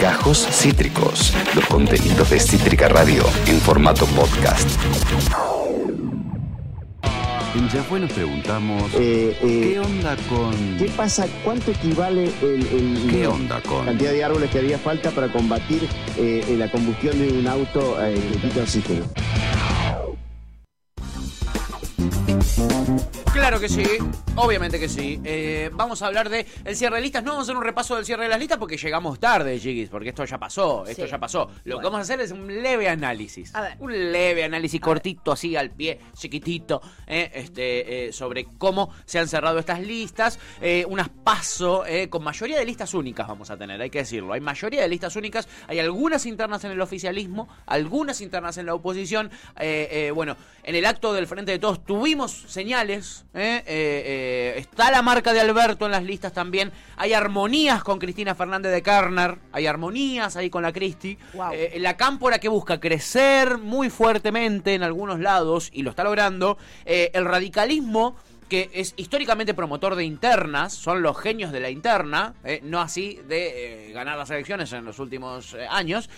Gajos Cítricos, los contenidos de Cítrica Radio en formato podcast. En Yahweh nos preguntamos, Eh, eh, ¿qué onda con...? ¿Qué pasa? ¿Cuánto equivale el, el- ¿Qué la onda con...? cantidad de árboles que haría falta para combatir eh, la combustión de un auto eh, que quita oxígeno? Claro que sí, obviamente que sí. Eh, vamos a hablar de el cierre de listas. No vamos a hacer un repaso del cierre de las listas porque llegamos tarde, Jiggies, porque esto ya pasó, esto Sí. ya pasó. Lo que vamos a hacer es un leve análisis. A ver. Un leve análisis cortito, así al pie, chiquitito, eh, este, eh, sobre cómo se han cerrado estas listas. Eh, unas paso eh, con mayoría de listas únicas vamos a tener, hay que decirlo. Hay mayoría de listas únicas, hay algunas internas en el oficialismo, algunas internas en la oposición. Eh, eh, bueno, en el acto del Frente de Todos tuvimos señales. Eh, eh, eh, está la marca de Alberto en las listas también. Hay armonías con Cristina Fernández de Carnar. Hay armonías ahí con la Cristi. Guau. Eh, la cámpora que busca crecer muy fuertemente en algunos lados y lo está logrando. Eh, el radicalismo que es históricamente promotor de internas, son los genios de la interna, eh, no así de eh, ganar las elecciones en los últimos eh, años,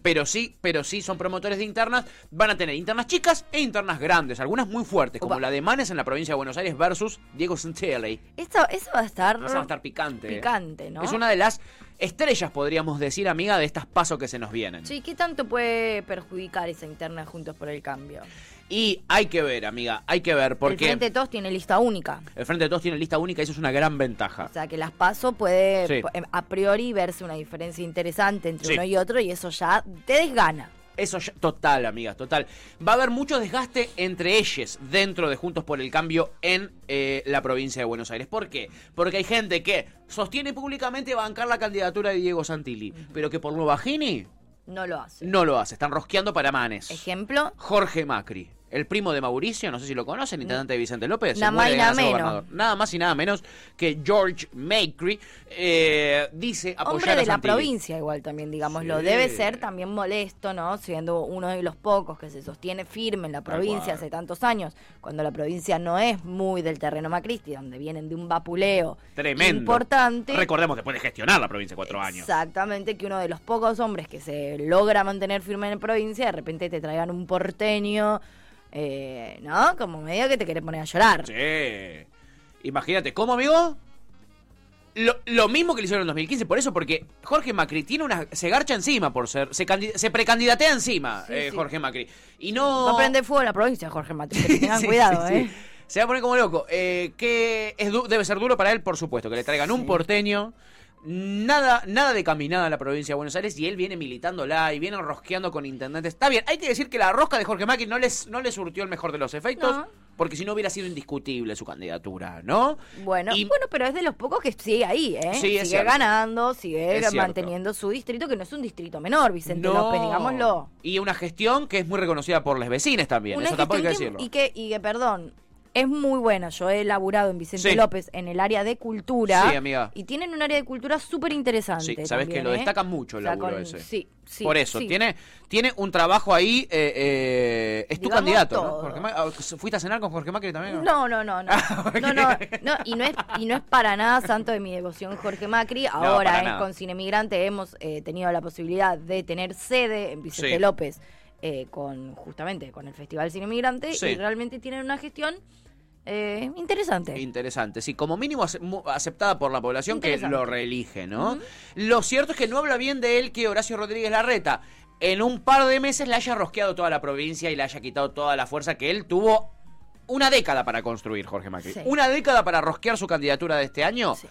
pero sí, pero sí son promotores de internas, van a tener internas chicas e internas grandes, algunas muy fuertes, como Opa. la de Manes en la provincia de Buenos Aires versus Diego Santelli. Eso, eso va a estar. Va a estar picante. Picante, ¿no? Es una de las estrellas, podríamos decir, amiga, de estas pasos que se nos vienen. Sí, ¿qué tanto puede perjudicar esa interna Juntos por el Cambio? Y hay que ver, amiga, hay que ver, El porque Frente de Todos tiene lista única. el Frente de Todos tiene lista única y eso es una gran ventaja. O sea, que las paso puede Sí. em, a priori verse una diferencia interesante entre Sí. uno y otro y eso ya te desgana. Eso ya- total, amigas, total. Va a haber mucho desgaste entre ellos dentro de Juntos por el Cambio en eh, la provincia de Buenos Aires. ¿Por qué? Porque hay gente que sostiene públicamente bancar la candidatura de Diego Santilli, pero que por lo bajini No lo hace. no lo hace. Están rosqueando para manes. Ejemplo, Jorge Macri, el primo de Mauricio, no sé si lo conocen, intendente de Vicente López. Nada más y nada menos. Nada más y nada menos que George Macri eh, dice apoyar hombre a de la provincia igual también, digámoslo. Sí. Debe ser también molesto, ¿no? Siendo uno de los pocos que se sostiene firme en la provincia hace tantos años, cuando la provincia no es muy del terreno macristi, donde vienen de un vapuleo Tremendo. importante. Recordemos, después de gestionar la provincia cuatro años. Exactamente, que uno de los pocos hombres que se logra mantener firme en la provincia, de repente te traigan un porteño, eh, ¿no? Como medio que te quiere poner a llorar. Sí. Imagínate, ¿cómo, amigo? Lo, lo mismo que le hicieron en 2015, por eso, porque Jorge Macri tiene una. Se garcha encima por ser. Se, se precandidatea encima, Sí, eh, sí. Jorge Macri. Y no. Va a prender fuego la provincia, Jorge Mati. Que tengan Sí, cuidado, ¿eh? Se va a poner como loco. Eh, que es debe ser duro para él, por supuesto. Que le traigan un porteño. Nada, nada de caminada a la provincia de Buenos Aires y él viene militándola y viene rosqueando con intendentes. Está bien, hay que decir que la rosca de Jorge Macri no les, no le surtió el mejor de los efectos, No. porque si no hubiera sido indiscutible su candidatura, ¿no? Bueno, Y- bueno, pero es de los pocos que sigue ahí, ¿eh? Sí, sigue cierto. ganando, sigue Es cierto. manteniendo su distrito, que no es un distrito menor, Vicente No. López, digámoslo. Y una gestión que es muy reconocida por los vecinos también, Una eso tampoco hay que decirlo. y, que, y que, perdón, es muy buena. Yo he laburado en Vicente Sí. López en el área de cultura. Sí, amiga. Y tienen un área de cultura súper interesante. Sí, sabes que lo destacan mucho el laburo ese. Sí, sí. Por eso, sí. tiene, tiene un trabajo ahí, eh, eh, es tu candidato, ¿no? Jorge ah, ¿Fuiste a cenar con Jorge Macri también? No, no, no, no. Ah, no, no, no, y no es y no es para nada santo de mi devoción Jorge Macri. Ahora eh, nada. con Cine Migrante hemos eh, tenido la posibilidad de tener sede en Vicente Sí. López eh, con justamente con el Festival Cine Migrante Sí. y realmente tienen una gestión eh, interesante. Interesante, sí, como mínimo aceptada por la población que lo reelige, ¿no? Lo cierto es que no habla bien de él que Horacio Rodríguez Larreta en un par de meses le haya rosqueado toda la provincia y le haya quitado toda la fuerza que él tuvo una década para construir, Jorge Macri. Sí. Una década para rosquear su candidatura de este año. Sí.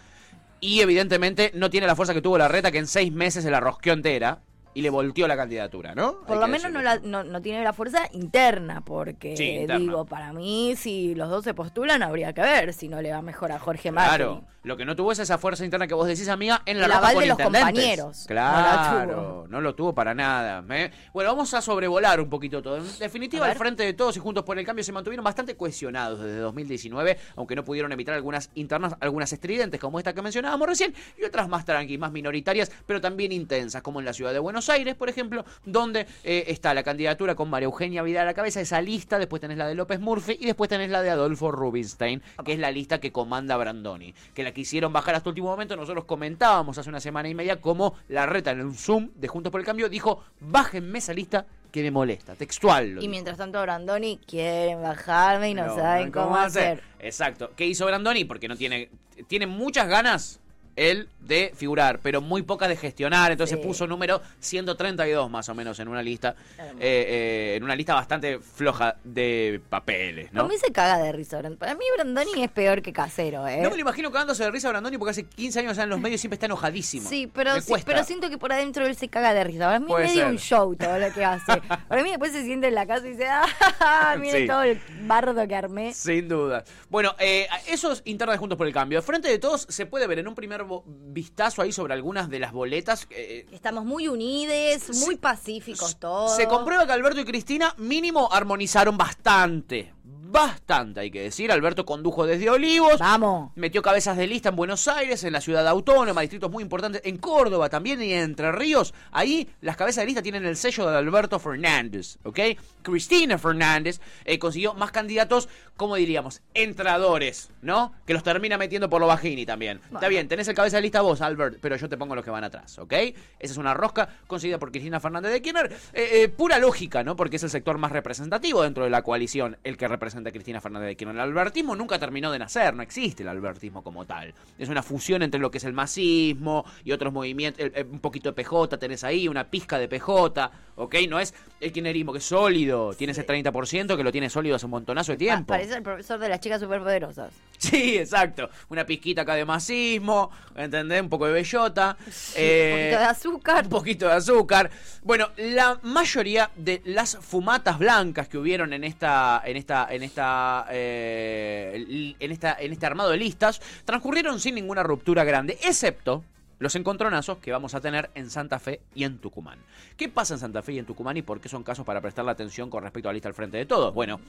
Y evidentemente no tiene la fuerza que tuvo Larreta, que en seis meses se la rosqueó entera y le volteó la candidatura, ¿no? Por Hay lo menos no, la- no, no tiene la fuerza interna, porque Sí, interna. digo, para mí, si los dos se postulan, habría que ver si no le va mejor a Jorge Macri. Claro, lo que no tuvo es esa fuerza interna que vos decís, amiga, en la con de los compañeros. No la Claro, tuvo. no lo tuvo para nada. ¿eh? Bueno, vamos a sobrevolar un poquito todo. En definitiva, al frente de todos y juntos por el cambio se mantuvieron bastante cohesionados desde 2019, aunque no pudieron evitar algunas internas, algunas estridentes como esta que mencionábamos recién, y otras más tranqui, más minoritarias, pero también intensas, como en la ciudad de Buenos Buenos Aires, por ejemplo, donde eh, está la candidatura con María Eugenia Vidal a la cabeza, esa lista, después tenés la de López Murphy y después tenés la de Adolfo Rubinstein, que es la lista que comanda Brandoni, que la quisieron bajar hasta último momento, nosotros comentábamos hace una semana y media cómo la reta en un Zoom de Juntos por el Cambio dijo, bájenme esa lista que me molesta, textual. lo Y mientras tanto, Brandoni quieren bajarme y no, No, saben cómo, hacer. Exacto. ¿Qué hizo Brandoni? Porque no tiene. Tiene muchas ganas él de figurar, pero muy pocas de gestionar. Entonces Sí. puso número 132 más o menos en una lista. Eh, eh, en una lista bastante floja de papeles, A ¿no? mí se caga de risa. Para mí Brandoni es peor que Casero, ¿eh? No me lo imagino cagándose de risa a Brandoni porque hace 15 años en los medios siempre está enojadísimo. Sí, pero, sí, siento que por adentro él se caga de risa. Para mí es medio un show todo lo que hace. Para mí después se siente en la casa y dice, ¡ah! Mire Sí. todo el bardo que armé. Sin duda. Bueno, eh, eso es interna de Juntos por el Cambio. Frente de todos se puede ver en un primer vistazo ahí sobre algunas de las boletas. eh, Estamos muy unides, muy pacíficos todos. Se comprueba que Alberto y Cristina mínimo armonizaron bastante. Bastante, hay que decir. Alberto condujo desde Olivos. Vamos. Metió cabezas de lista en Buenos Aires, en la ciudad autónoma, distritos muy importantes, en Córdoba también y en Entre Ríos. Ahí las cabezas de lista tienen el sello de Alberto Fernández, ¿ok? Cristina Fernández eh, consiguió más candidatos, como diríamos, entradores, ¿no? Que los termina metiendo por lo bajini también. Está bien, tenés el cabeza de lista vos, Albert, pero yo te pongo los que van atrás, ¿ok? Esa es una rosca conseguida por Cristina Fernández de Kirchner. Eh, eh, pura lógica, ¿no? Porque es el sector más representativo dentro de la coalición, el que representa a Cristina Fernández de Kirchner. El albertismo nunca terminó de nacer, no existe el albertismo como tal. Es una fusión entre lo que es el masismo y otros movimientos, eh, eh, un poquito de PJ tenés ahí, una pizca de PJ, ¿ok? No es el kirchnerismo que es sólido, tiene ese 30% que lo tiene sólido hace un montonazo de Pa- tiempo. parece el profesor de las chicas superpoderosas. Sí, exacto. Una pizquita acá de masismo, ¿entendés? Un poco de bellota. un eh, poquito de azúcar. Un poquito de azúcar. Bueno, la mayoría de las fumatas blancas que hubieron en esta, en esta, en esta, eh, en esta, en este armado de listas, transcurrieron sin ninguna ruptura grande, excepto los encontronazos que vamos a tener en Santa Fe y en Tucumán. ¿Qué pasa en Santa Fe y en Tucumán y por qué son casos para prestar la atención con respecto a la lista al frente de todos? Bueno,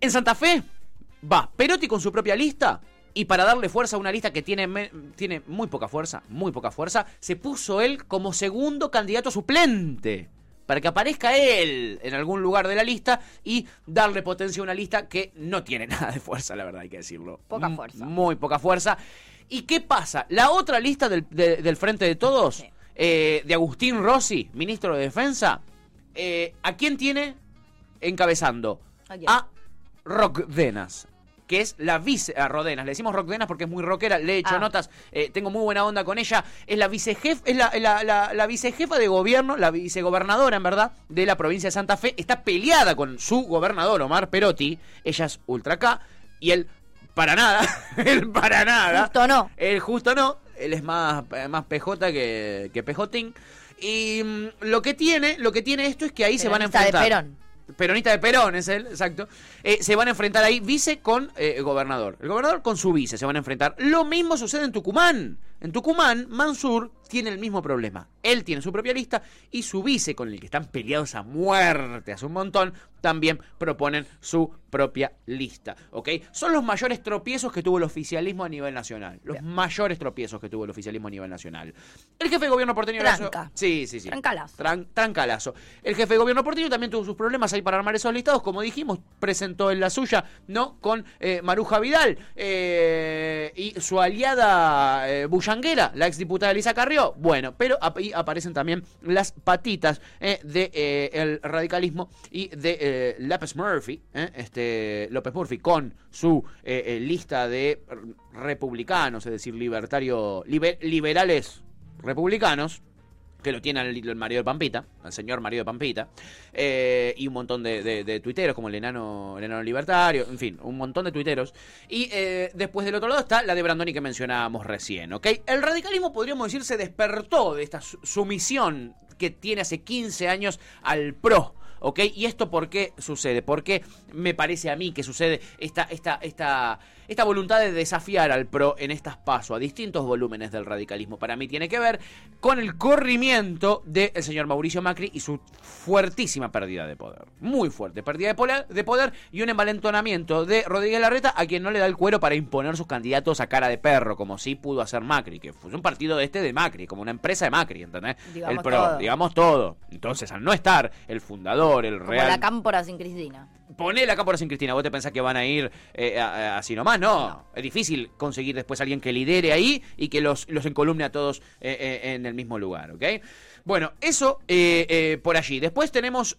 en Santa Fe va Perotti con su propia lista. Y para darle fuerza a una lista que tiene, tiene muy poca fuerza, muy poca fuerza, se puso él como segundo candidato suplente. Para que aparezca él en algún lugar de la lista y darle potencia a una lista que no tiene nada de fuerza, la verdad, hay que decirlo. Poca M- fuerza. Muy poca fuerza. ¿Y qué pasa? La otra lista del, de- del Frente de Todos, Sí. eh, de Agustín Rossi, ministro de Defensa, eh, ¿a quién tiene encabezando? ¿A quién? A Rockdenas. Que es la vice. A Rodenas. Le decimos Rockdenas porque es muy rockera. Le he hecho Ah. notas. eh, tengo muy buena onda con ella. Es la vicejefa. Es la, la, la- la vicejefa de gobierno. La vicegobernadora, en verdad. De la provincia de Santa Fe. Está peleada con su gobernador, Omar Perotti. Ella es ultra K. Y él, para nada. él, para nada. Justo no. Él justo no. Él es más, más PJ que, que PJín. Y mm, lo que tiene, lo que tiene esto es que ahí se van a de enfrentar. Perón. Peronista de Perón es él, exacto. Eh, se van a enfrentar ahí vice con eh, gobernador. El gobernador con su vice se van a enfrentar. Lo mismo sucede en Tucumán. En Tucumán, Mansur tiene el mismo problema. Él tiene su propia lista y su vice, con el que están peleados a muerte hace un montón, también proponen su propia lista. ¿Ok? Son los mayores tropiezos que tuvo el oficialismo a nivel nacional. Los mayores tropiezos que tuvo el oficialismo a nivel nacional. El jefe de gobierno porteño Tranca. Sí, sí, sí. Trancalazo. Tran- trancalazo. El jefe de gobierno porteño también tuvo sus problemas ahí para armar esos listados. Como dijimos, presentó en la suya, ¿no? Con eh, Maruja Vidal eh, y su aliada eh, la exdiputada Elisa Carrió. Bueno, pero ahí aparecen también las patitas eh, de eh, radicalismo y de eh, López Murphy, este López Murphy, con su lista de republicanos, es decir, libertario, liber- liberales republicanos que lo tiene el, marido de Pampita, el señor marido de Pampita, eh, y un montón de, de- tuiteros, como el enano, libertario, en fin, un montón de tuiteros. Y eh, después del otro lado está la de Brandoni que mencionábamos recién, ¿ok? El radicalismo, podríamos decir, se despertó de esta su- sumisión que tiene hace 15 años al PRO. ¿Ok? ¿Y esto por qué sucede? ¿Por qué me parece a mí que sucede esta, esta, esta, esta voluntad de desafiar al PRO en estas pasos a distintos volúmenes del radicalismo, para mí tiene que ver con el corrimiento del señor Mauricio Macri y su fuertísima pérdida de poder. Muy fuerte pérdida de poder, de poder y un envalentonamiento de Rodríguez Larreta a quien no le da el cuero para imponer sus candidatos a cara de perro, como sí pudo hacer Macri, que fue un partido de este de Macri, como una empresa de Macri, ¿entendés? Digamos el PRO, todo. digamos todo. Entonces, al no estar el fundador, el Como real la cámpora sin Cristina. Ponele acá por sin Cristina. ¿Vos te pensás que van a ir eh, a- a- así nomás? No. Es difícil conseguir después alguien que lidere ahí y que los, los encolumne a todos eh, eh, en el mismo lugar, ¿ok? Bueno, eso por allí. Después tenemos,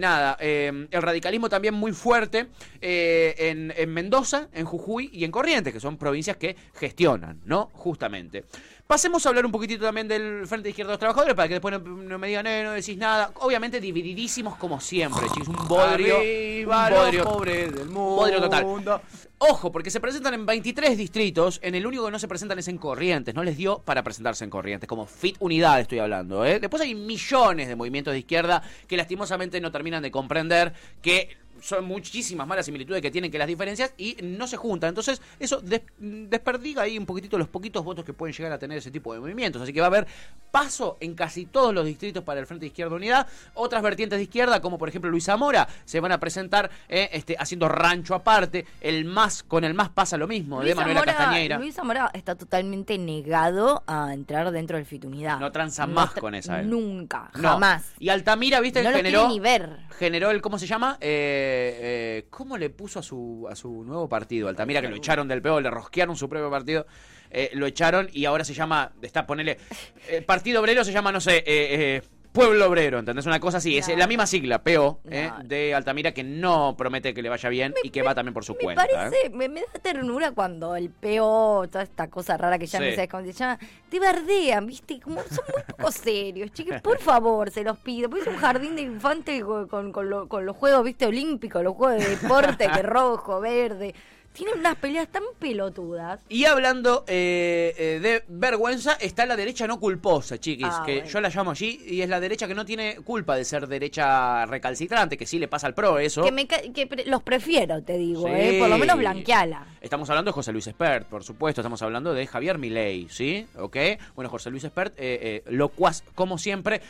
nada, el radicalismo también muy fuerte en, en Mendoza, en Jujuy y en Corrientes, que son provincias que gestionan, ¿no? Justamente. Pasemos a hablar un poquitito también del Frente de Izquierda de los Trabajadores para que después no, no me digan, eh, no decís nada. Obviamente divididísimos como siempre, chicos. Un bodrio. Arriba un los bodrio. pobres del mundo. Bodrio total. Ojo, porque se presentan en 23 distritos. En el único que no se presentan es en Corrientes. No les dio para presentarse en Corrientes. Como Fit Unidad estoy hablando. ¿eh? Después hay millones de movimientos de izquierda que lastimosamente no terminan de comprender que son muchísimas malas similitudes que tienen que las diferencias y no se juntan. Entonces, eso des- desperdiga ahí un poquitito los poquitos votos que pueden llegar a tener ese tipo de movimientos. Así que va a haber paso en casi todos los distritos para el Frente de Izquierda Unidad. Otras vertientes de izquierda, como por ejemplo Luis Zamora, se van a presentar eh, este, haciendo rancho aparte. El más, con el más pasa lo mismo, de Manuela Zamora- Castañeira. Luis Zamora está totalmente negado a entrar dentro del Fitunidad. No tranza más tra- con esa, él. Nunca, No. jamás. Y Altamira, viste, No generó. quiere ni ver. Generó el, ¿cómo se llama? Eh, eh, ¿Cómo le puso a su, a su nuevo partido? Altamira, que lo echaron del PO, le rosquearon su propio partido. eh, lo echaron y ahora se llama, está, ponele, el Partido Obrero se llama, no sé, eh, eh, Pueblo Obrero, ¿entendés? Una cosa así, es la misma sigla, PO, eh, de Altamira, que no promete que le vaya bien y que va también por su Me cuenta. ¿eh? parece, me, me da ternura cuando el PO, toda esta cosa rara que ya Sí. no sabes cómo se llama, te bardean, ¿viste? Como son muy poco serios, chicos. Por favor, se los pido. Pues es un jardín de infantes con, con, con lo- con los juegos, ¿viste? Olímpicos, los juegos de deporte, que rojo, verde. Tienen unas peleas tan pelotudas. Y hablando eh, eh, de vergüenza, está la derecha no culposa, chiquis, Ah, que bueno. yo la llamo allí, y es la derecha que no tiene culpa de ser derecha recalcitrante, que sí le pasa al PRO eso. Que, me, que pre- los prefiero, te digo, Sí. ¿eh? Por lo menos blanqueala. Estamos hablando de José Luis Espert, por supuesto, estamos hablando de Javier Milei, ¿sí? ¿Ok? Bueno, José Luis Espert, eh, locuaz, como siempre,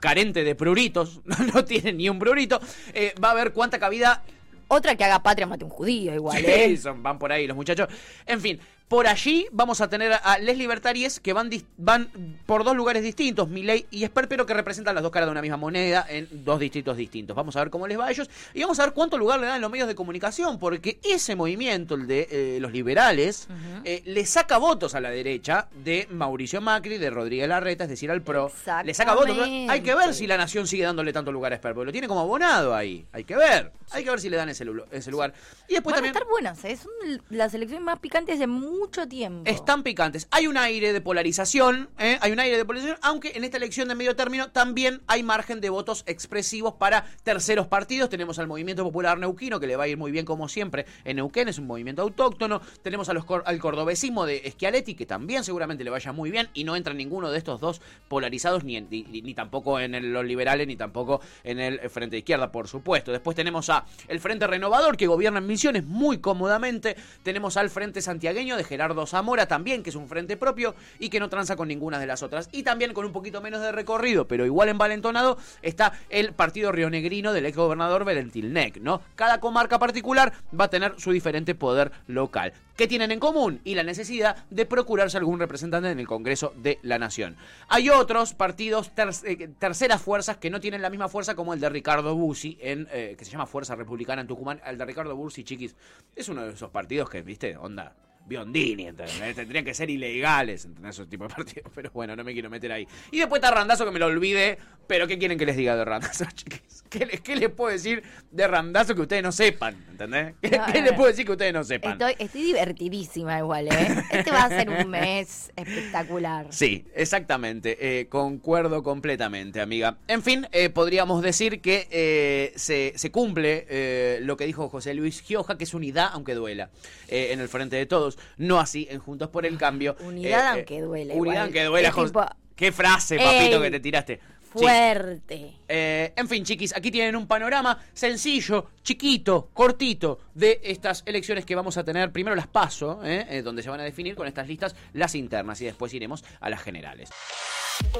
carente de pruritos, no tiene ni un prurito, eh, va a ver cuánta cabida Otra que haga patria mate un judío, igual, Sí, ¿eh? son- van por ahí los muchachos. En fin, por allí vamos a tener a les libertarios que van, van por dos lugares distintos, Milei y Esper, pero que representan las dos caras de una misma moneda en dos distritos distintos. Vamos a ver cómo les va a ellos y vamos a ver cuánto lugar le dan los medios de comunicación, porque ese movimiento, el de eh, los liberales, eh, le saca votos a la derecha de Mauricio Macri, de Rodríguez Larreta, es decir, al PRO. Le saca votos. Hay que ver si la nación sigue dándole tanto lugar a Esper, porque lo tiene como abonado ahí. Hay que ver. Hay que ver si le dan ese, lu- ese lugar. Y después Van también... a estar buenas, ¿eh? Son las elecciones más picantes de mucho tiempo. Están picantes. Hay un aire de polarización, ¿eh? hay un aire de polarización, aunque en esta elección de medio término también hay margen de votos expresivos para terceros partidos. Tenemos al Movimiento Popular Neuquino, que le va a ir muy bien como siempre en Neuquén, es un movimiento autóctono. Tenemos a los al cordobesismo de Schialetti, que también seguramente le vaya muy bien, y no entra en ninguno de estos dos polarizados, ni, ni, tampoco en los liberales, ni tampoco en el Frente de Izquierda, por supuesto. Después tenemos a el Frente Renovador, que gobierna en Misiones muy cómodamente. Tenemos al Frente Santiagueño de Gerardo Zamora también, que es un frente propio y que no tranza con ninguna de las otras. Y también con un poquito menos de recorrido, pero igual envalentonado, está el Partido Rionegrino del ex gobernador Berentilnec, ¿no? Cada comarca particular va a tener su diferente poder local. ¿Qué tienen en común? Y la necesidad de procurarse algún representante en el Congreso de la Nación. Hay otros partidos, ter- eh, terceras fuerzas, que no tienen la misma fuerza como el de Ricardo Bussi, en, eh, que se llama Fuerza Republicana en Tucumán. El de Ricardo Bussi, chiquis, es uno de esos partidos que, viste, onda, Biondini, ¿entendés? Tendrían que ser ilegales, ¿entendés? Esos tipos de partidos. Pero bueno, no me quiero meter ahí. Y después está Randazo, que me lo olvidé. Pero ¿qué quieren que les diga de Randazo, chiquis? ¿Qué, les- qué les puedo decir de Randazo que ustedes no sepan? ¿Entendés? ¿Qué, No, qué no, les puedo decir que ustedes no sepan? Estoy, estoy divertidísima igual, ¿eh? Este va a ser un mes espectacular. Sí, exactamente. eh, concuerdo completamente, amiga. En fin, eh, podríamos decir que eh, se, se cumple eh, lo que dijo José Luis Gioja, que es unidad aunque duela, en el frente de todos. No así en Juntos por el Cambio. Unidad aunque duela, Unidad igual. aunque duela, José. Qué frase, papito, ey. que te tiraste. Fuerte. Eh, en fin, chiquis, aquí tienen un panorama sencillo, chiquito, cortito de estas elecciones que vamos a tener. Primero las paso, eh, eh, donde se van a definir con estas listas las internas y después iremos a las generales.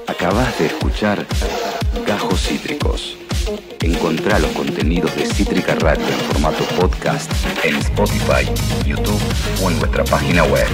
Acabas de escuchar Gajos Cítricos. Encontrá los contenidos de Cítrica Radio en formato podcast en Spotify, YouTube o en nuestra página web.